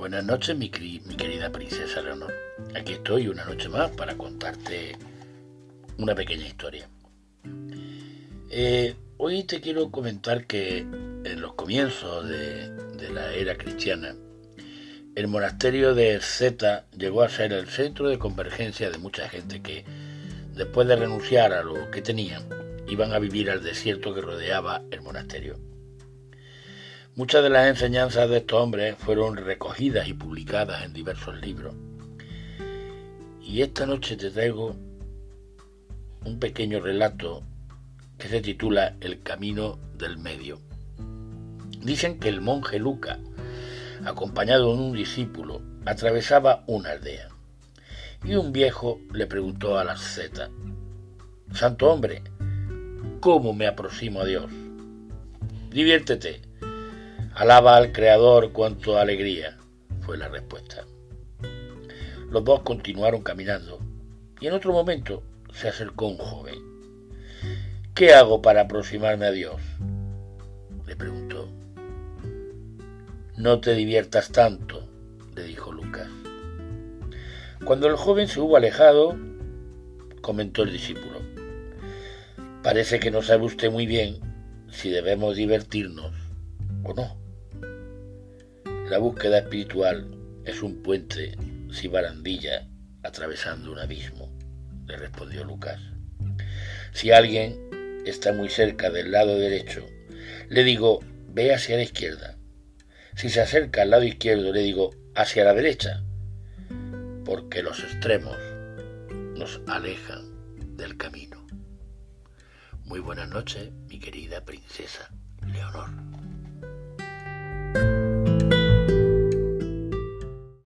Buenas noches, mi, querida princesa Leonor. Aquí estoy una noche más para contarte una pequeña historia. Eh, hoy te quiero comentar que en los comienzos de, de la era cristiana, el monasterio de Zeta llegó a ser el centro de convergencia de mucha gente que, después de renunciar a lo que tenían, iban a vivir al desierto que rodeaba el monasterio. Muchas de las enseñanzas de estos hombres fueron recogidas y publicadas en diversos libros. Y esta noche te traigo un pequeño relato que se titula El Camino del Medio. Dicen que el monje Luca, acompañado de un discípulo, atravesaba una aldea. Y un viejo le preguntó a la zeta, Santo hombre, ¿cómo me aproximo a Dios? Diviértete, Alaba al Creador cuanto alegría, fue la respuesta. Los dos continuaron caminando y en otro momento se acercó un joven. ¿Qué hago para aproximarme a Dios? le preguntó. No te diviertas tanto, le dijo Lucas. Cuando el joven se hubo alejado, comentó el discípulo, parece que no sabe usted muy bien si debemos divertirnos o no. La búsqueda espiritual es un puente sin barandilla atravesando un abismo, le respondió Lucas. Si alguien está muy cerca del lado derecho, le digo, ve hacia la izquierda. Si se acerca al lado izquierdo, le digo, hacia la derecha, porque los extremos nos alejan del camino. Muy buenas noches, mi querida princesa Leonor.